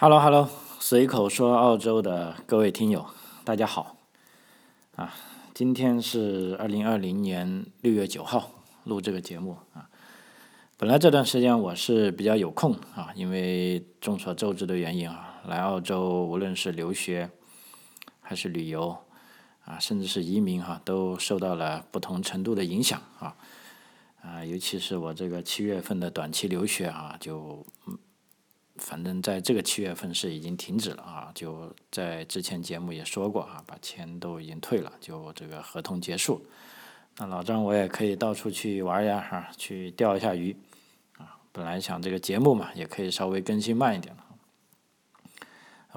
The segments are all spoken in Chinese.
Hello，Hello，随口说澳洲的各位听友，大家好。啊，今天是二零二零年六月九号，录这个节目啊。本来这段时间我是比较有空啊，因为众所周知的原因啊，来澳洲无论是留学还是旅游啊，甚至是移民哈，都受到了不同程度的影响啊。啊，尤其是我这个七月份的短期留学啊，就。反正在这个七月份是已经停止了啊，就在之前节目也说过啊，把钱都已经退了，就这个合同结束。那老张我也可以到处去玩呀哈，去钓一下鱼啊。本来想这个节目嘛，也可以稍微更新慢一点了。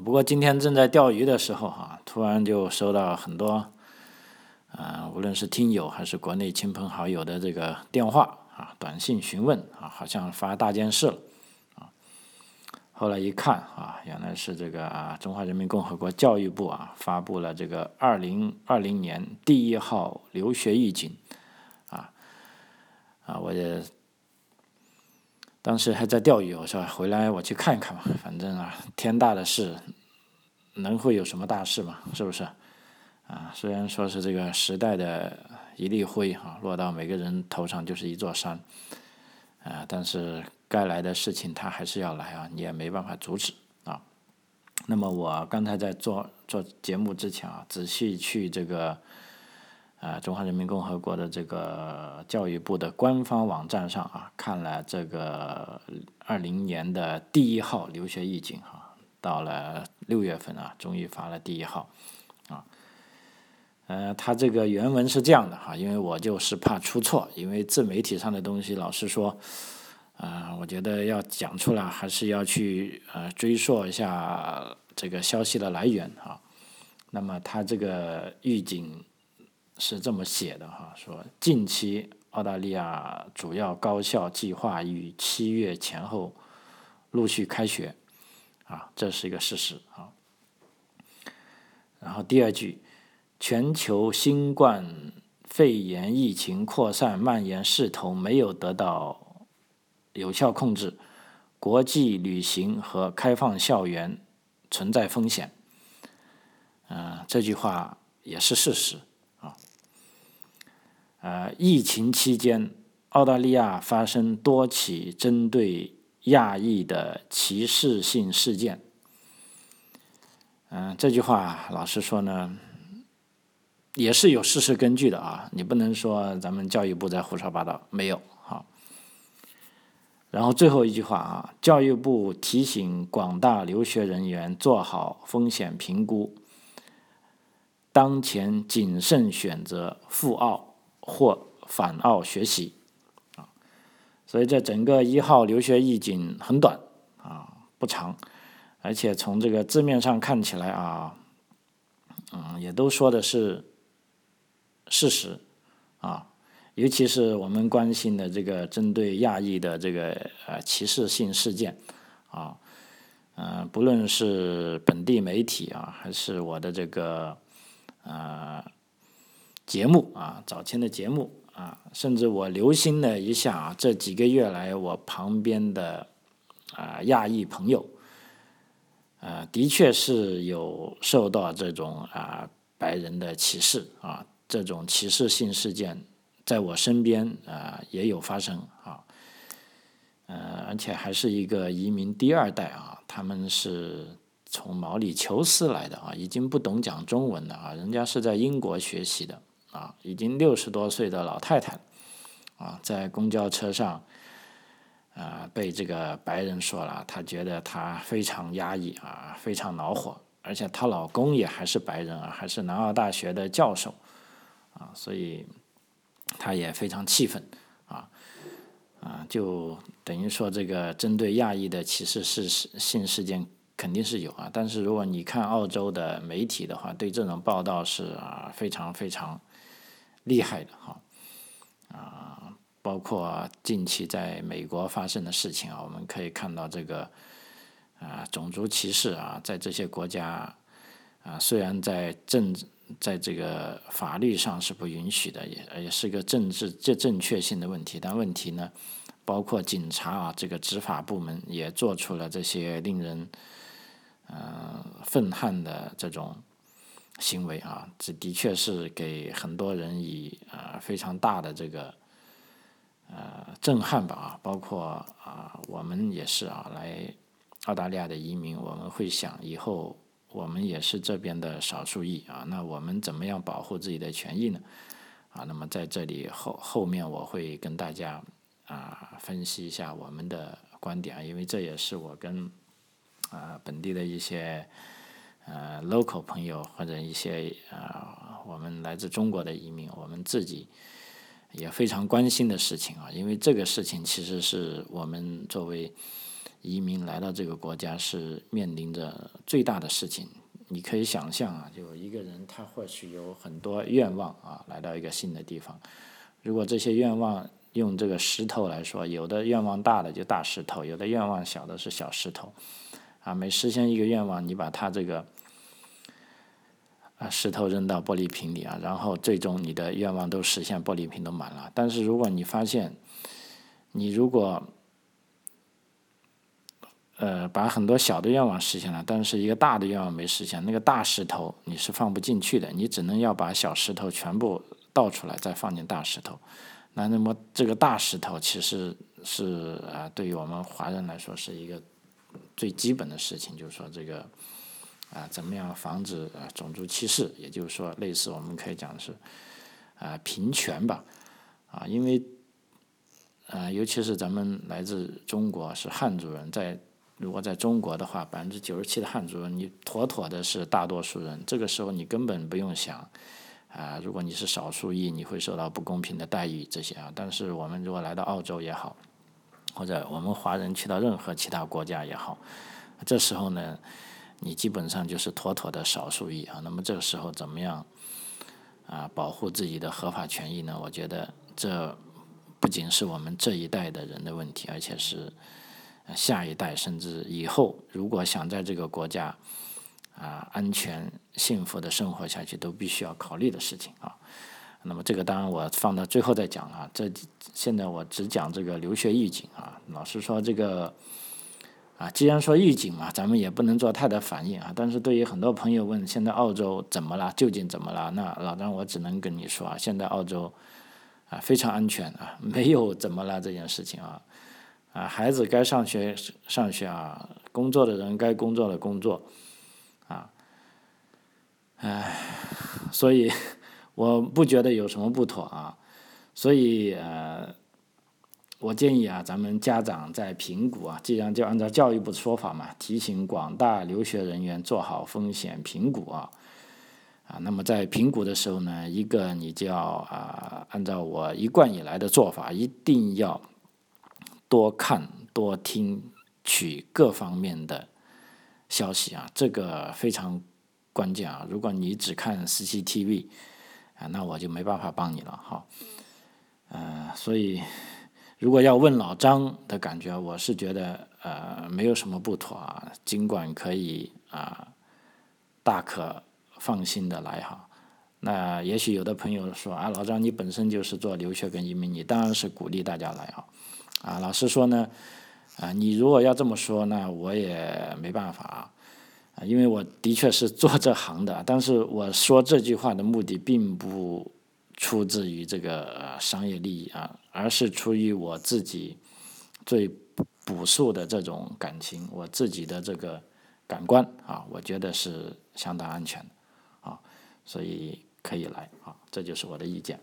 不过今天正在钓鱼的时候哈，突然就收到很多，嗯，无论是听友还是国内亲朋好友的这个电话啊、短信询问啊，好像发大件事了。后来一看啊，原来是这个啊，中华人民共和国教育部啊发布了这个二零二零年第一号留学预警，啊啊，我也当时还在钓鱼，我说回来我去看一看吧，反正啊天大的事，能会有什么大事嘛？是不是？啊，虽然说是这个时代的一粒灰啊，落到每个人头上就是一座山，啊，但是。该来的事情他还是要来啊，你也没办法阻止啊。那么我刚才在做做节目之前啊，仔细去这个啊中华人民共和国的这个教育部的官方网站上啊，看了这个二零年的第一号留学预警哈，到了六月份啊，终于发了第一号啊。呃，他这个原文是这样的哈，因为我就是怕出错，因为自媒体上的东西老实说。啊，我觉得要讲出来，还是要去呃追溯一下这个消息的来源啊。那么他这个预警是这么写的哈，说近期澳大利亚主要高校计划于七月前后陆续开学，啊，这是一个事实啊。然后第二句，全球新冠肺炎疫情扩散蔓延势头没有得到。有效控制国际旅行和开放校园存在风险，嗯，这句话也是事实啊。呃，疫情期间，澳大利亚发生多起针对亚裔的歧视性事件。嗯，这句话老实说呢，也是有事实根据的啊。你不能说咱们教育部在胡说八道，没有。然后最后一句话啊，教育部提醒广大留学人员做好风险评估，当前谨慎选择赴澳或返澳学习啊。所以这整个一号留学预警很短啊，不长，而且从这个字面上看起来啊，嗯，也都说的是事实啊。尤其是我们关心的这个针对亚裔的这个呃歧视性事件，啊，嗯，不论是本地媒体啊，还是我的这个呃节目啊，早前的节目啊，甚至我留心了一下啊，这几个月来我旁边的啊亚裔朋友，呃，的确是有受到这种啊白人的歧视啊，这种歧视性事件。在我身边啊，也有发生啊，呃，而且还是一个移民第二代啊，他们是从毛里求斯来的啊，已经不懂讲中文了啊，人家是在英国学习的啊，已经六十多岁的老太太啊，在公交车上啊，被这个白人说了，她觉得她非常压抑啊，非常恼火，而且她老公也还是白人啊，还是南澳大学的教授啊，所以。他也非常气愤，啊，啊，就等于说这个针对亚裔的歧视事性事件肯定是有啊，但是如果你看澳洲的媒体的话，对这种报道是啊非常非常厉害的哈，啊，包括近期在美国发生的事情啊，我们可以看到这个啊种族歧视啊，在这些国家啊，虽然在政治。在这个法律上是不允许的，也也是个政治这正确性的问题。但问题呢，包括警察啊，这个执法部门也做出了这些令人呃愤恨的这种行为啊，这的确是给很多人以啊非常大的这个呃震撼吧啊，包括啊我们也是啊来澳大利亚的移民，我们会想以后我们也是这边的少数裔啊，那我们怎么样保护自己的权益呢？啊，那么在这里后后面我会跟大家啊分析一下我们的观点啊，因为这也是我跟啊本地的一些呃 local 朋友或者一些啊我们来自中国的移民，我们自己也非常关心的事情啊，因为这个事情其实是我们作为移民来到这个国家是面临着最大的事情。你可以想象啊，就一个人他或许有很多愿望啊，来到一个新的地方。如果这些愿望用这个石头来说，有的愿望大的就大石头，有的愿望小的是小石头。啊，每实现一个愿望，你把它这个啊石头扔到玻璃瓶里啊，然后最终你的愿望都实现，玻璃瓶都满了。但是如果你发现，你如果呃，把很多小的愿望实现了，但是一个大的愿望没实现，那个大石头你是放不进去的，你只能要把小石头全部倒出来，再放进大石头。那那么这个大石头其实是啊，对于我们华人来说是一个最基本的事情，就是说这个啊，怎么样防止啊种族歧视，也就是说类似我们可以讲的是啊平权吧，啊，因为啊尤其是咱们来自中国是汉族人，在如果在中国的话，百分之九十七的汉族人，你妥妥的是大多数人。这个时候你根本不用想，啊，如果你是少数裔，你会受到不公平的待遇这些啊。但是我们如果来到澳洲也好，或者我们华人去到任何其他国家也好，这时候呢，你基本上就是妥妥的少数裔啊。那么这个时候怎么样啊保护自己的合法权益呢？我觉得这不仅是我们这一代的人的问题，而且是。下一代甚至以后，如果想在这个国家啊安全幸福的生活下去，都必须要考虑的事情啊。那么这个当然我放到最后再讲啊。这现在我只讲这个留学预警啊。老实说，这个啊，既然说预警嘛，咱们也不能做太大反应啊。但是对于很多朋友问现在澳洲怎么了，究竟怎么了？那老张我只能跟你说啊，现在澳洲啊非常安全啊，没有怎么了这件事情啊。啊，孩子该上学上学啊，工作的人该工作的工作，啊，唉，所以我不觉得有什么不妥啊，所以呃，我建议啊，咱们家长在评估啊，既然就按照教育部的说法嘛，提醒广大留学人员做好风险评估啊，啊，那么在评估的时候呢，一个你就要啊，按照我一贯以来的做法，一定要。多看多听取各方面的消息啊，这个非常关键啊！如果你只看 CCTV 啊，那我就没办法帮你了哈。呃，所以如果要问老张的感觉，我是觉得呃没有什么不妥啊，尽管可以啊，大可放心的来哈。那也许有的朋友说啊，老张你本身就是做留学跟移民，你当然是鼓励大家来啊。啊，老实说呢，啊，你如果要这么说，那我也没办法啊，因为我的确是做这行的，但是我说这句话的目的并不出自于这个商业利益啊，而是出于我自己最朴素的这种感情，我自己的这个感官啊，我觉得是相当安全的啊，所以可以来啊，这就是我的意见。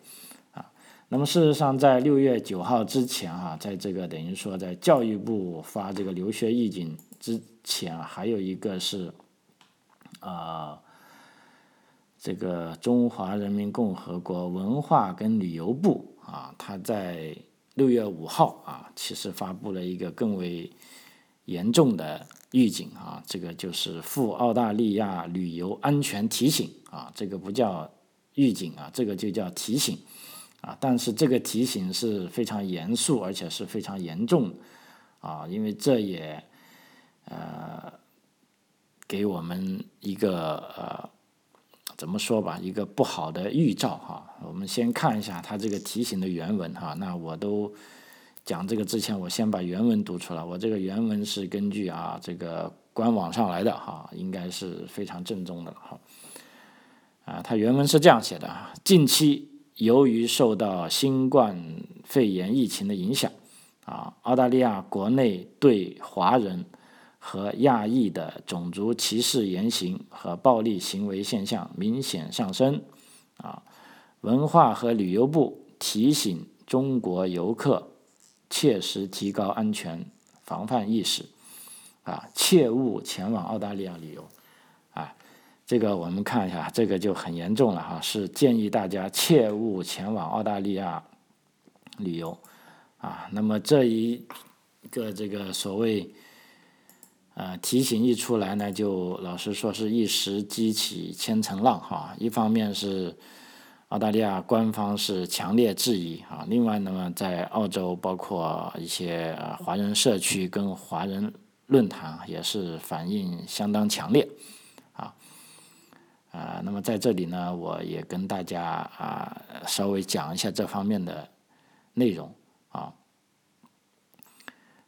那么事实上，在六月九号之前啊，在这个等于说在教育部发这个留学预警之前，还有一个是，啊，这个中华人民共和国文化跟旅游部啊，他在六月五号啊，其实发布了一个更为严重的预警啊，这个就是赴澳大利亚旅游安全提醒啊，这个不叫预警啊，这个就叫提醒。啊，但是这个提醒是非常严肃，而且是非常严重，啊，因为这也呃给我们一个呃怎么说吧，一个不好的预兆哈。我们先看一下它这个提醒的原文哈。那我都讲这个之前，我先把原文读出来。我这个原文是根据啊这个官网上来的哈，应该是非常正宗的哈。啊，它原文是这样写的啊：近期由于受到新冠肺炎疫情的影响，啊，澳大利亚国内对华人和亚裔的种族歧视言行和暴力行为现象明显上升。啊，文化和旅游部提醒中国游客切实提高安全防范意识，啊，切勿前往澳大利亚旅游。这个我们看一下，这个就很严重了哈，是建议大家切勿前往澳大利亚旅游啊。那么这一个这个所谓呃提醒一出来呢，就老实说是一时激起千层浪哈。一方面是澳大利亚官方是强烈质疑啊，另外那么在澳洲包括一些华人社区跟华人论坛也是反应相当强烈。啊，那么在这里呢，我也跟大家啊稍微讲一下这方面的内容啊。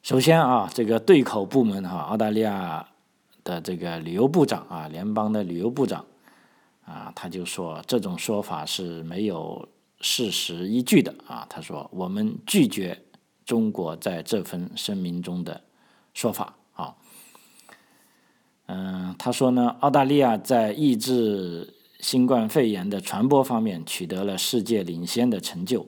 首先啊，这个对口部门哈，澳大利亚的这个旅游部长啊，联邦的旅游部长啊，他就说这种说法是没有事实依据的啊。他说我们拒绝中国在这份声明中的说法。嗯，他说呢，澳大利亚在抑制新冠肺炎的传播方面取得了世界领先的成就，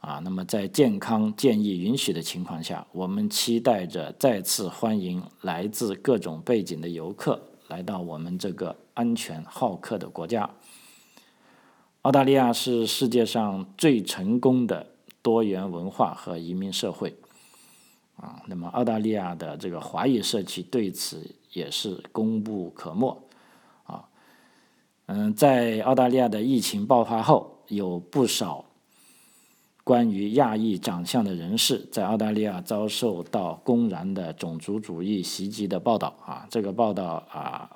啊，那么在健康建议允许的情况下，我们期待着再次欢迎来自各种背景的游客来到我们这个安全好客的国家。澳大利亚是世界上最成功的多元文化和移民社会，啊，那么澳大利亚的这个华裔社区对此。也是功不可没，啊，嗯，在澳大利亚的疫情爆发后，有不少关于亚裔长相的人士在澳大利亚遭受到公然的种族主义袭击的报道，啊，这个报道啊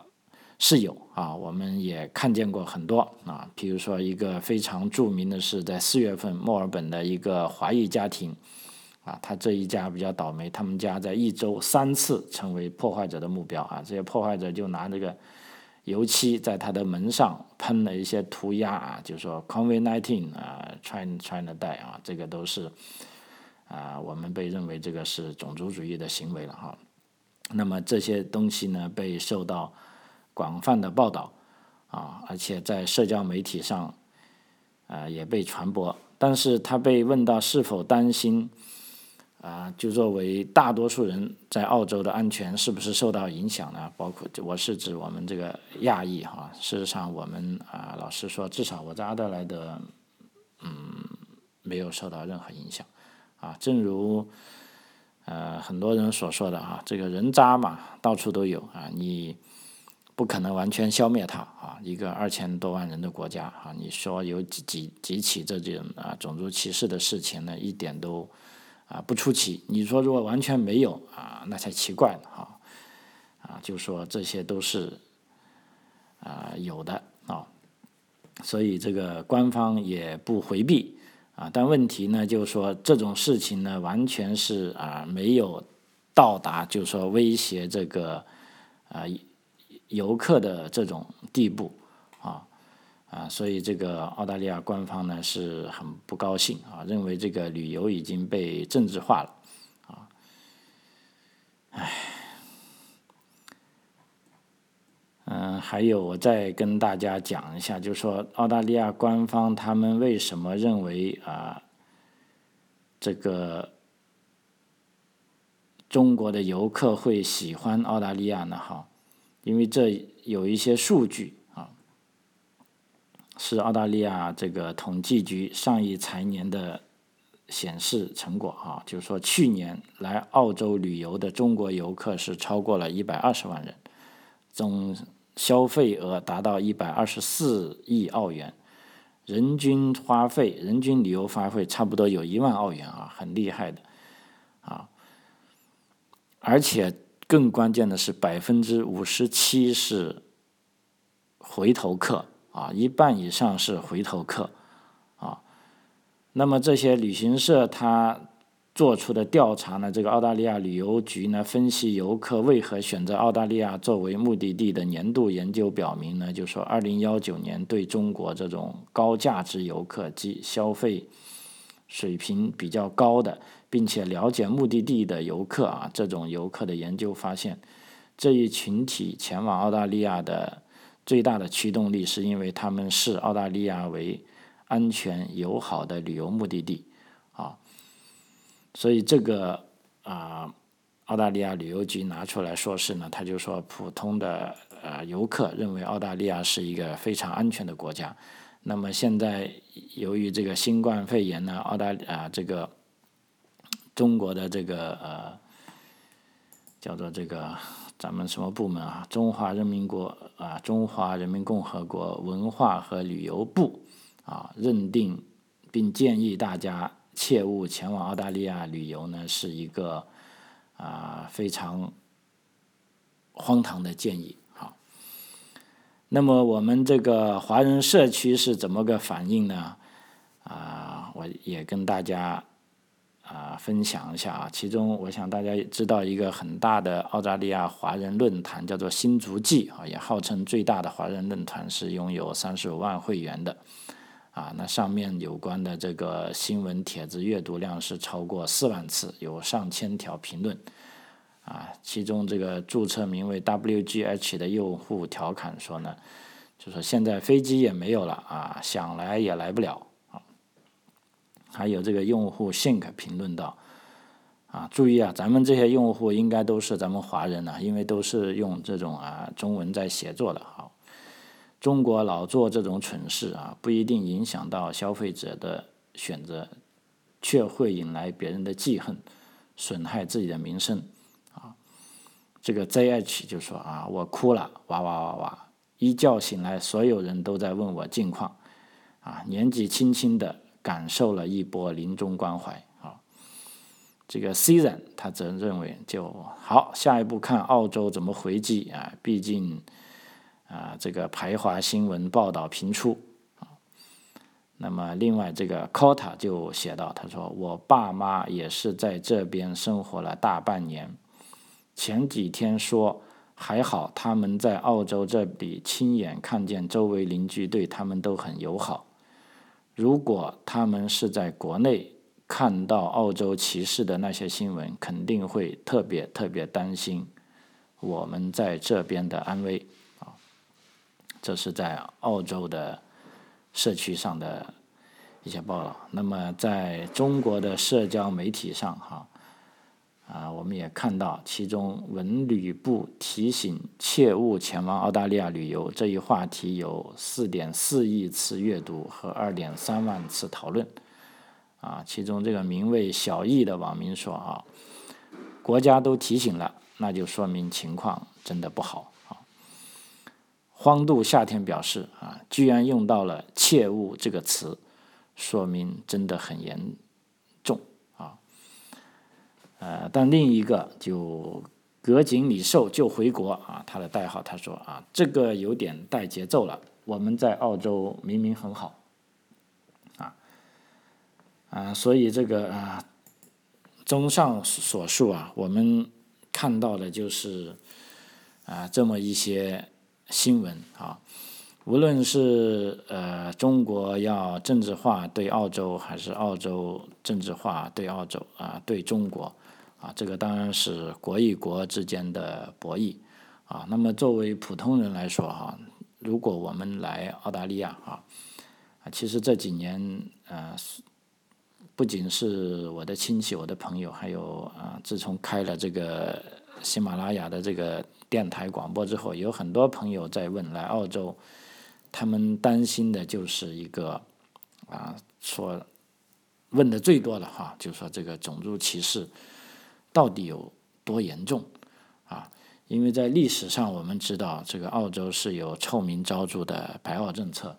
是有啊，我们也看见过很多啊，比如说一个非常著名的是在四月份墨尔本的一个华裔家庭。啊，他这一家比较倒霉，他们家在一周三次成为破坏者的目标啊！这些破坏者就拿这个油漆在他的门上喷了一些涂鸦啊，就说 “COVID-19” 啊，“China China die” 啊，这个都是啊，我们被认为这个是种族主义的行为了哈。那么这些东西呢，被受到广泛的报道啊，而且在社交媒体上啊也被传播。但是他被问到是否担心。啊，就作为大多数人在澳洲的安全是不是受到影响呢？包括我是指我们这个亚裔哈，事实上我们啊，老实说，至少我在阿德莱德，嗯，没有受到任何影响。啊，正如呃很多人所说的哈，这个人渣嘛，到处都有啊，你不可能完全消灭它啊。一个二千多万人的国家啊，你说有几几几起这种啊种族歧视的事情呢，一点都。啊，不出奇。你说如果完全没有啊，那才奇怪呢哈。啊，就说这些都是啊有的啊，所以这个官方也不回避啊。但问题呢，就是说这种事情呢，完全是啊没有到达，就是说威胁这个啊游客的这种地步。啊，所以这个澳大利亚官方呢是很不高兴啊，认为这个旅游已经被政治化了，啊，唉，嗯，还有我再跟大家讲一下，就是说澳大利亚官方他们为什么认为啊，这个中国的游客会喜欢澳大利亚呢？哈，因为这有一些数据。是澳大利亚这个统计局上一财年的显示成果啊，就是说去年来澳洲旅游的中国游客是超过了一百二十万人，总消费额达到一百二十四亿澳元，人均花费人均旅游花费差不多有一万澳元啊，很厉害的啊，而且更关键的是百分之五十七是回头客。啊，一半以上是回头客，啊，那么这些旅行社他做出的调查呢，这个澳大利亚旅游局呢分析游客为何选择澳大利亚作为目的地的年度研究表明呢，就说二零幺九年对中国这种高价值游客及消费水平比较高的，并且了解目的地的游客啊，这种游客的研究发现，这一群体前往澳大利亚的最大的驱动力是因为他们视澳大利亚为安全友好的旅游目的地啊。所以这个啊，澳大利亚旅游局拿出来说是呢，他就说普通的呃游客认为澳大利亚是一个非常安全的国家。那么现在由于这个新冠肺炎呢，澳大啊这个中国的这个呃叫做这个咱们什么部门啊？中华人民国啊，中华人民共和国文化和旅游部啊认定并建议大家。切勿前往澳大利亚旅游呢，是一个啊非常荒唐的建议。好，那么我们这个华人社区是怎么个反应呢？啊，我也跟大家啊分享一下啊。其中，我想大家知道一个很大的澳大利亚华人论坛，叫做新足迹啊，也号称最大的华人论坛，是拥有三十五万会员的。啊，那上面有关的这个新闻帖子阅读量是超过四万次，有上千条评论。啊，其中这个注册名为 WGH 的用户调侃说呢，就说现在飞机也没有了啊，想来也来不了。还有这个用户 think 评论道，啊，注意啊，咱们这些用户应该都是咱们华人呢，因为都是用这种啊中文在写作的啊。中国老做这种蠢事啊，不一定影响到消费者的选择，却会引来别人的记恨，损害自己的名声啊。这个 ZH 就说啊，我哭了，哇哇哇哇，一觉醒来，所有人都在问我近况啊。年纪轻轻的，感受了一波临终关怀啊。这个 season 他则认为就好，下一步看澳洲怎么回击啊，毕竟。啊，这个排华新闻报道频出。那么，另外这个 cota 就写到，他说：“我爸妈也是在这边生活了大半年，前几天说还好，他们在澳洲这里亲眼看见周围邻居对他们都很友好。如果他们是在国内看到澳洲歧视的那些新闻，肯定会特别特别担心我们在这边的安危啊。”这是在澳洲的社区上的一些报道。那么，在中国的社交媒体上，哈，啊我们也看到，其中文旅部提醒切勿前往澳大利亚旅游这一话题有四点四亿次阅读和二点三万次讨论。啊，其中这个名为小易的网民说啊，国家都提醒了，那就说明情况真的不好啊。荒度夏天表示啊，居然用到了“切勿”这个词，说明真的很严。呃，但另一个就葛井李寿就回国啊，他的代号他说啊，这个有点带节奏了。我们在澳洲明明很好啊啊，所以这个啊，综上所述啊，我们看到的就是啊，这么一些。新闻啊，无论是呃中国要政治化对澳洲，还是澳洲政治化对澳洲啊对中国啊，这个当然是国与国之间的博弈啊。那么作为普通人来说哈，如果我们来澳大利亚啊，啊其实这几年呃不仅是我的亲戚、我的朋友，还有啊自从开了这个喜马拉雅的这个。电台广播之后，有很多朋友在问来澳洲，他们担心的就是一个啊，说问的最多的哈，就是说这个种族歧视到底有多严重啊？因为在历史上我们知道，这个澳洲是有臭名昭著的白澳政策。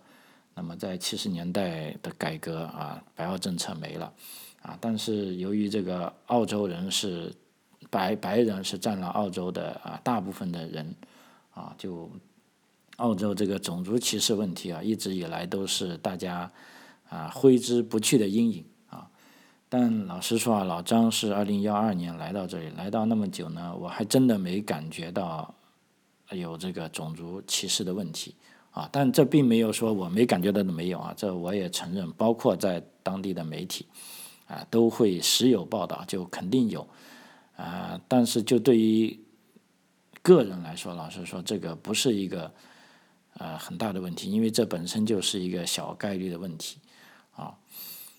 那么在七十年代的改革啊，白澳政策没了啊，但是由于这个澳洲人是。白白人是占了澳洲的啊大部分的人，啊，就澳洲这个种族歧视问题啊，一直以来都是大家啊挥之不去的阴影。但老实说啊，老张是二零幺二年来到这里，来到那么久呢，我还真的没感觉到有这个种族歧视的问题啊。但这并没有说我没感觉到的没有啊，这我也承认，包括在当地的媒体啊都会时有报道，就肯定有啊。但是就对于个人来说，老实说，这个不是一个呃很大的问题，因为这本身就是一个小概率的问题啊，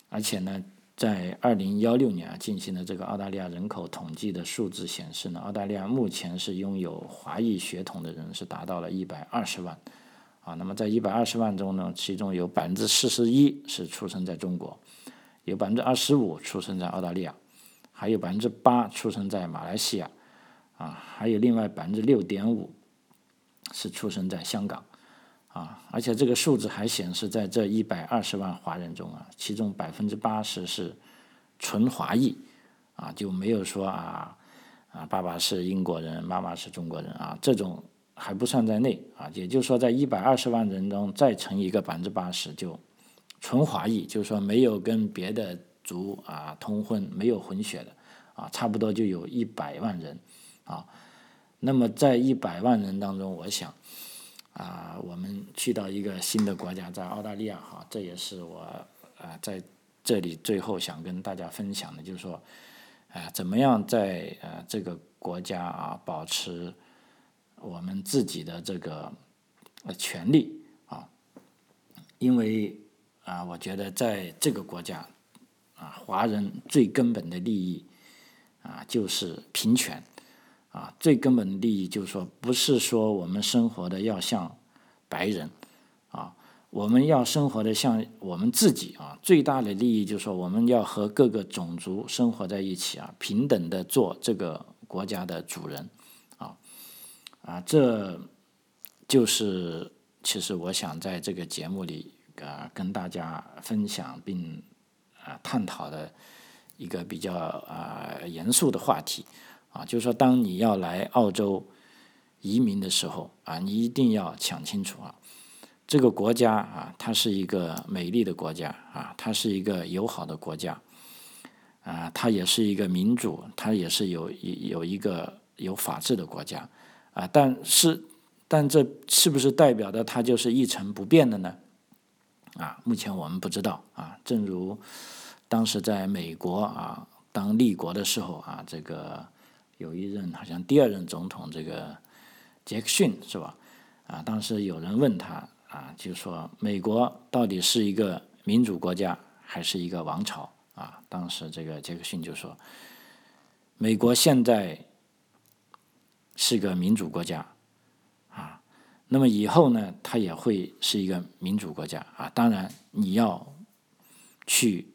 而且呢。在二零幺六年啊进行的这个澳大利亚人口统计的数字显示呢，澳大利亚目前是拥有华裔血统的人是达到了一百二十万，啊，那么在一百二十万中呢，其中有百分之四十一是出生在中国，有百分之二十五出生在澳大利亚，还有百分之八出生在马来西亚，啊，还有另外百分之六点五是出生在香港。啊，而且这个数字还显示，在这一百二十万华人中啊，其中百分之八十是纯华裔，啊，就没有说啊啊，爸爸是英国人，妈妈是中国人啊，这种还不算在内啊。也就是说，在一百二十万人中再乘一个百分之八十，就纯华裔，就是说没有跟别的族啊通婚，没有混血的啊，差不多就有一百万人啊。那么在一百万人当中，我想。我们去到一个新的国家，在澳大利亚哈，这也是我啊在这里最后想跟大家分享的，就是说，啊，怎么样在呃这个国家啊保持我们自己的这个权利啊，因为啊，我觉得在这个国家啊，华人最根本的利益啊就是平权。啊，最根本的利益就是说，不是说我们生活的要像白人，啊，我们要生活的像我们自己啊。最大的利益就是说，我们要和各个种族生活在一起啊，平等的做这个国家的主人，啊，啊，这就是其实我想在这个节目里啊跟大家分享并啊探讨的一个比较啊严肃的话题。啊，就是说，当你要来澳洲移民的时候啊，你一定要想清楚啊，这个国家啊，它是一个美丽的国家啊，它是一个友好的国家啊，它也是一个民主，它也是有有一个有法治的国家啊，但是，但这是不是代表的它就是一成不变的呢？啊，目前我们不知道啊。正如当时在美国啊当立国的时候啊，这个。有一任好像第二任总统这个杰克逊是吧？啊，当时有人问他啊，就说美国到底是一个民主国家还是一个王朝啊？当时这个杰克逊就说，美国现在是个民主国家啊，那么以后呢，它也会是一个民主国家啊。当然你要去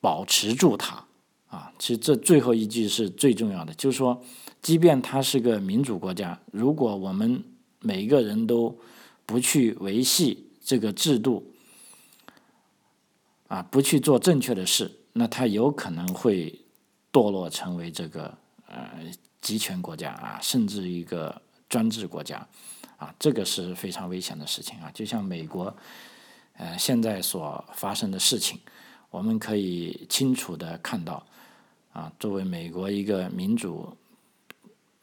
保持住它。啊，其实这最后一句是最重要的，就是说，即便它是个民主国家，如果我们每一个人都不去维系这个制度，啊，不去做正确的事，那它有可能会堕落成为这个呃集权国家啊，甚至一个专制国家，啊，这个是非常危险的事情啊。就像美国呃现在所发生的事情，我们可以清楚的看到。啊，作为美国一个民主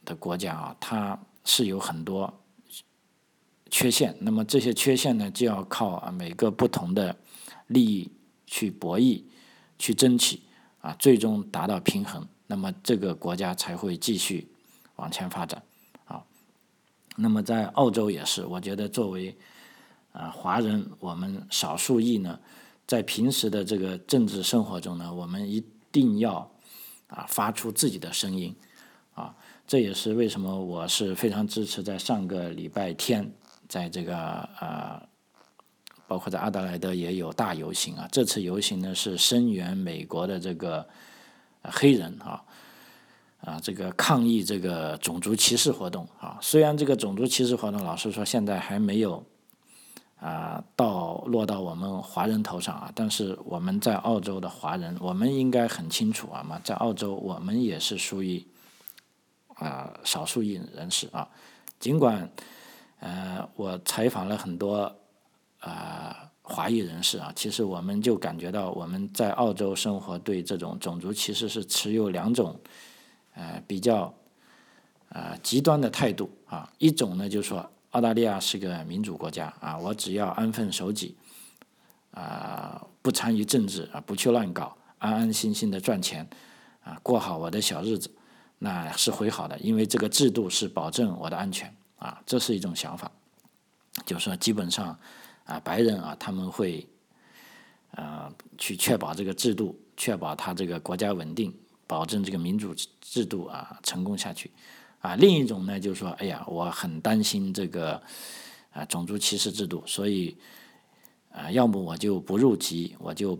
的国家啊，它是有很多缺陷。那么这些缺陷呢，就要靠啊每个不同的利益去博弈、去争取啊，最终达到平衡。那么这个国家才会继续往前发展啊。那么在澳洲也是，我觉得作为啊华人，我们少数裔呢，在平时的这个政治生活中呢，我们一定要。啊，发出自己的声音，这也是为什么我是非常支持在上个礼拜天，在这个呃，包括在阿德莱德也有大游行啊。这次游行呢是声援美国的这个黑人啊，啊，这个抗议这个种族歧视活动啊。虽然这个种族歧视活动，老实说现在还没有。啊，到落到我们华人头上啊！但是我们在澳洲的华人，我们应该很清楚啊嘛，在澳洲我们也是属于啊少数裔人士啊。尽管呃，我采访了很多啊华裔人士啊，其实我们就感觉到我们在澳洲生活对这种种族歧视是持有两种呃比较呃极端的态度啊。一种呢就是说澳大利亚是个民主国家啊，我只要安分守己啊，不参与政治啊，不去乱搞，安安心心的赚钱啊，过好我的小日子，那是会好的，因为这个制度是保证我的安全啊，这是一种想法。就是说，基本上，啊，白人啊，他们会，呃，去确保这个制度，确保他这个国家稳定，保证这个民主制度啊成功下去，啊，另一种呢，就是说，哎呀，我很担心这个，啊，种族歧视制度，所以，啊，要么我就不入籍，我就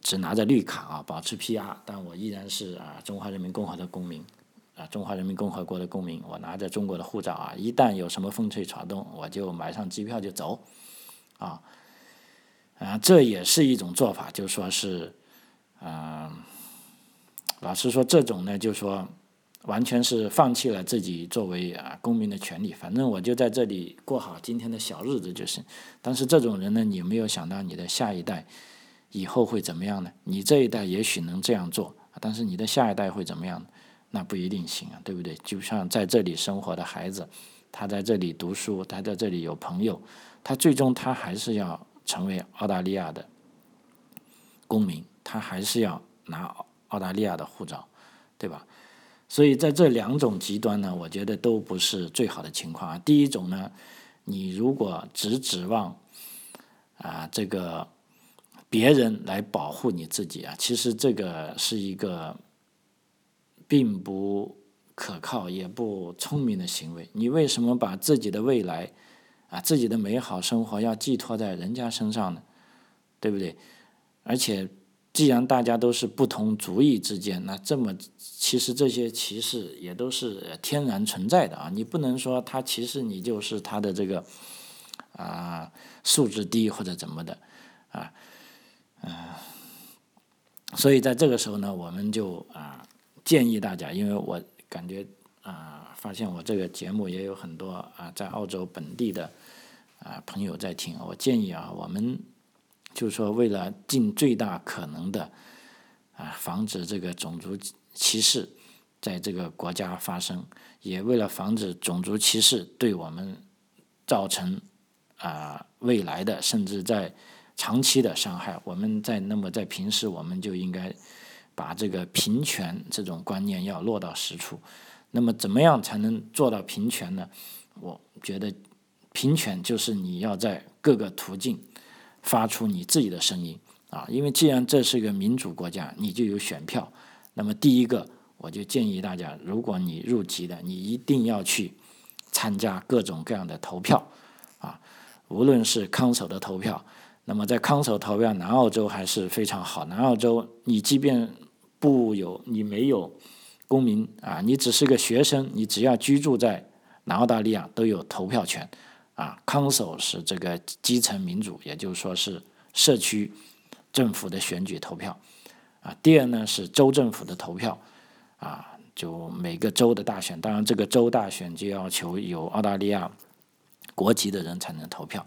只拿着绿卡啊，保持 PR，但我依然是啊，中华人民共和国的公民。中华人民共和国的公民，我拿着中国的护照啊，一旦有什么风吹草动，我就买上机票就走，啊，啊，这也是一种做法，就说是，嗯，老实说，这种呢，就说完全是放弃了自己作为啊公民的权利，反正我就在这里过好今天的小日子就是。但是这种人呢，你没有想到你的下一代以后会怎么样呢？你这一代也许能这样做，但是你的下一代会怎么样？那不一定行啊，对不对？就像在这里生活的孩子，他在这里读书，他在这里有朋友，他最终他还是要成为澳大利亚的公民，他还是要拿澳大利亚的护照，对吧？所以在这两种极端呢，我觉得都不是最好的情况啊。第一种呢，你如果只指望啊这个别人来保护你自己啊，其实这个是一个。并不可靠，也不聪明的行为。你为什么把自己的未来，啊，自己的美好生活要寄托在人家身上呢？对不对？而且，既然大家都是不同族裔之间，那这么其实这些歧视也都是天然存在的啊！你不能说他歧视你就是他的这个啊素质低或者怎么的啊，嗯，所以在这个时候呢，我们就啊。建议大家，因为我感觉啊，发现我这个节目也有很多啊，在澳洲本地的啊朋友在听。我建议啊，我们就是说，为了尽最大可能的啊，防止这个种族歧视在这个国家发生，也为了防止种族歧视对我们造成啊未来的甚至在长期的伤害，我们在那么在平时我们就应该。把这个平权这种观念要落到实处，那么怎么样才能做到平权呢？我觉得平权就是你要在各个途径发出你自己的声音啊，因为既然这是一个民主国家，你就有选票。那么第一个，我就建议大家，如果你入籍的，你一定要去参加各种各样的投票啊，无论是康守的投票。那么在康守投票，南澳洲还是非常好。南澳洲，你即便不有你没有公民啊，你只是个学生，你只要居住在南澳大利亚都有投票权啊。康守是这个基层民主，也就是说是社区政府的选举投票啊。第二呢是州政府的投票啊，就每个州的大选，当然这个州大选就要求有澳大利亚国籍的人才能投票。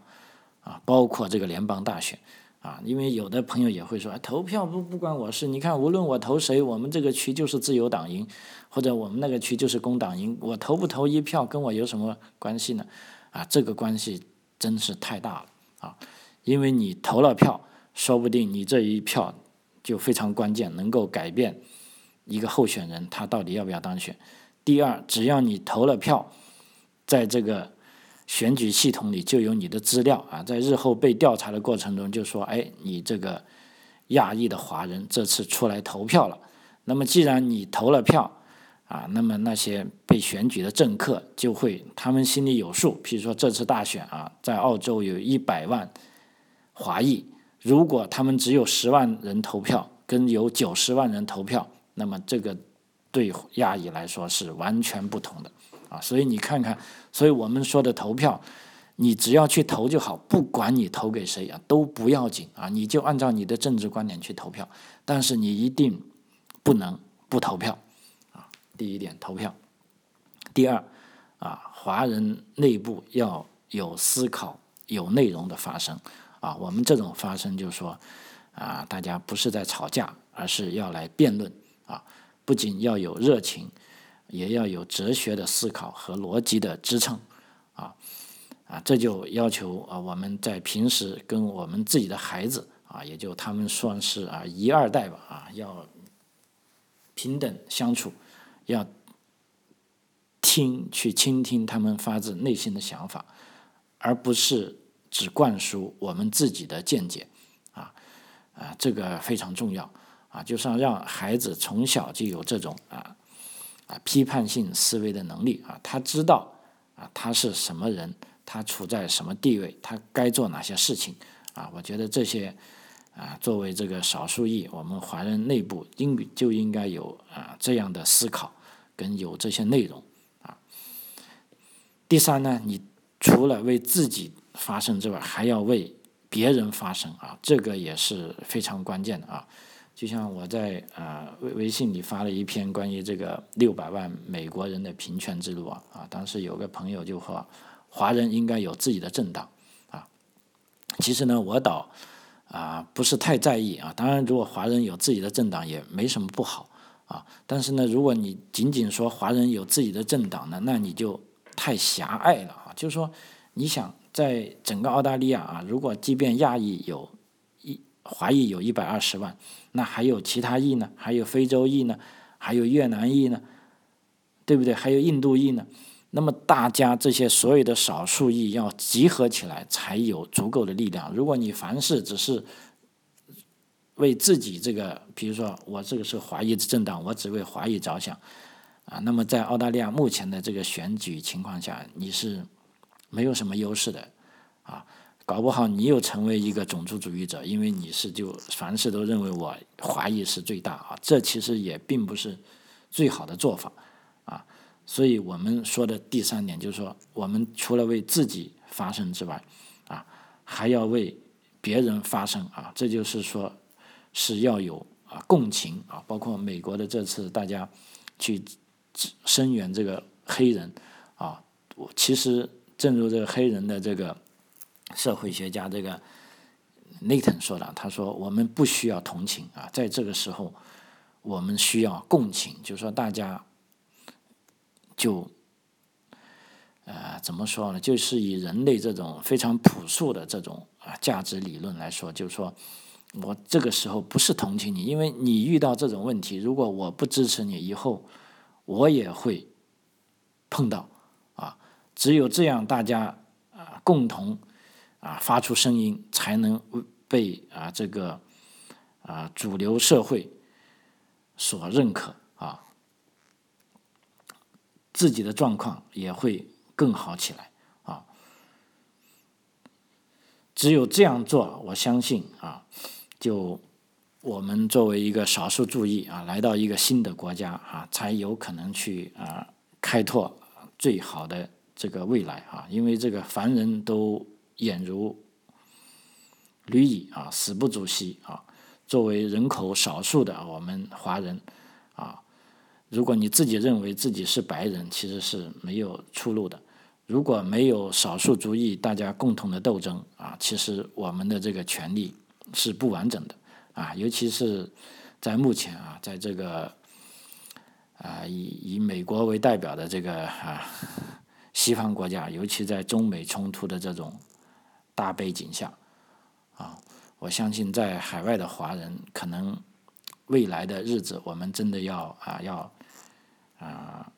啊，包括这个联邦大选，啊，因为有的朋友也会说，投票不不关我事。你看，无论我投谁，我们这个区就是自由党赢，或者我们那个区就是工党赢，我投不投一票跟我有什么关系呢？啊，这个关系真是太大了啊！因为你投了票，说不定你这一票就非常关键，能够改变一个候选人他到底要不要当选。第二，只要你投了票，在这个。选举系统里就有你的资料啊，在日后被调查的过程中，就说：“哎，你这个亚裔的华人这次出来投票了。那么既然你投了票啊，那么那些被选举的政客就会他们心里有数。譬如说这次大选啊，在澳洲有一百万华裔，如果他们只有十万人投票，跟有九十万人投票，那么这个对亚裔来说是完全不同的。”啊，所以你看看，所以我们说的投票，你只要去投就好，不管你投给谁啊，都不要紧啊，你就按照你的政治观点去投票，但是你一定不能不投票啊。第一点，投票；第二，啊，华人内部要有思考、有内容的发生。啊，我们这种发声就是说啊，大家不是在吵架，而是要来辩论啊，不仅要有热情，也要有哲学的思考和逻辑的支撑啊啊，这就要求啊我们在平时跟我们自己的孩子啊，也就他们算是啊一二代吧啊，要平等相处，要。听，去倾听他们发自内心的想法，而不是只灌输我们自己的见解，啊啊，这个非常重要啊，就是让孩子从小就有这种啊啊批判性思维的能力啊，他知道啊他是什么人，他处在什么地位，他该做哪些事情啊，我觉得这些啊作为这个少数裔，我们华人内部应就应该有啊这样的思考跟有这些内容啊。第三呢，你除了为自己发声之外，还要为别人发声啊，这个也是非常关键的啊。就像我在啊微微信里发了一篇关于这个六百万美国人的平权之路啊啊，当时有个朋友就说，华人应该有自己的政党啊。其实呢，我倒啊不是太在意啊。当然，如果华人有自己的政党也没什么不好啊。但是呢，如果你仅仅说华人有自己的政党呢，那你就太狭隘了啊！就是说，你想在整个澳大利亚啊，如果即便亚裔有一华裔有一百二十万，那还有其他裔呢？还有非洲裔呢？还有越南裔呢？对不对？还有印度裔呢？那么大家这些所有的少数裔要集合起来，才有足够的力量。如果你凡事只是为自己这个，比如说我这个是华裔政党，我只为华裔着想。啊，那么在澳大利亚目前的这个选举情况下，你是没有什么优势的，啊，搞不好你又成为一个种族主义者，因为你是就凡事都认为我华裔是最大啊，这其实也并不是最好的做法，啊，所以我们说的第三点就是说，我们除了为自己发声之外，啊，还要为别人发声啊，这就是说是要有啊共情啊，包括美国的这次大家去。声援这个黑人啊，其实正如这个黑人的这个社会学家这个内藤说的，他说我们不需要同情啊，在这个时候我们需要共情，就是说大家就呃怎么说呢？就是以人类这种非常朴素的这种啊价值理论来说，就是说我这个时候不是同情你，因为你遇到这种问题，如果我不支持你，以后。我也会碰到啊，只有这样，大家啊共同啊发出声音，才能被啊这个啊主流社会所认可啊，自己的状况也会更好起来啊。只有这样做，我相信啊，就。我们作为一个少数族裔啊，来到一个新的国家啊，才有可能去啊开拓最好的这个未来啊。因为这个凡人都眼如驴蚁啊，死不足惜啊。作为人口少数的我们华人啊，如果你自己认为自己是白人，其实是没有出路的。如果没有少数族裔大家共同的斗争啊，其实我们的这个权利是不完整的。啊，尤其是在目前啊，在这个啊以以美国为代表的这个啊西方国家，尤其在中美冲突的这种大背景下，啊，我相信在海外的华人可能未来的日子，我们真的要啊要啊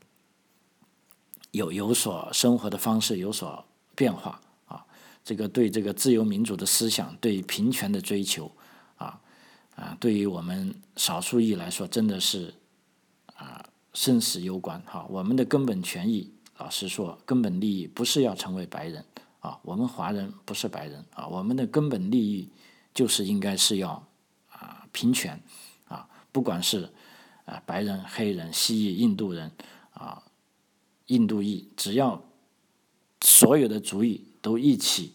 有有所生活的方式有所变化啊，这个对这个自由民主的思想，对平权的追求。啊，对于我们少数裔来说，真的是啊生死攸关哈。我们的根本权益，老实说，根本利益不是要成为白人啊。我们华人不是白人啊，我们的根本利益就是应该是要啊平权啊，不管是啊白人、黑人、西裔、印度人啊，印度裔，只要所有的族裔都一起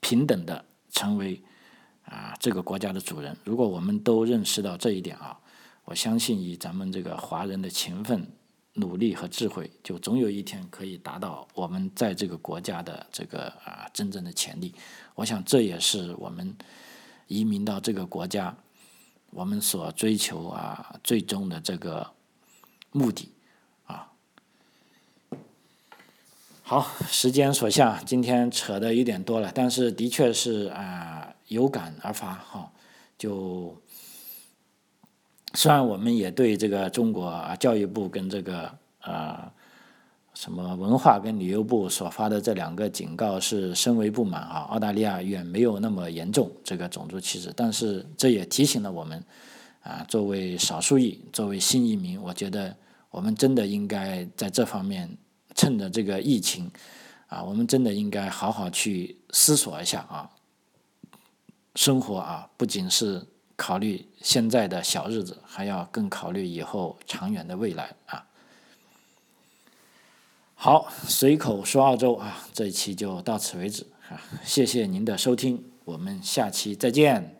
平等的成为。啊，这个国家的主人，如果我们都认识到这一点啊，我相信以咱们这个华人的勤奋努力和智慧，就总有一天可以达到我们在这个国家的这个啊真正的潜力。我想这也是我们移民到这个国家，我们所追求啊最终的这个目的啊。好，时间所限，今天扯的有点多了，但是的确是啊有感而发哈，就。虽然我们也对这个中国教育部跟这个呃什么文化跟旅游部所发的这两个警告是深为不满啊，澳大利亚远没有那么严重这个种族歧视，但是这也提醒了我们啊，作为少数裔，作为新移民，我觉得我们真的应该在这方面趁着这个疫情啊，我们真的应该好好去思索一下啊，生活啊，不仅是。考虑现在的小日子，还要更考虑以后长远的未来啊。好，随口说澳洲啊，这一期就到此为止啊，谢谢您的收听，我们下期再见。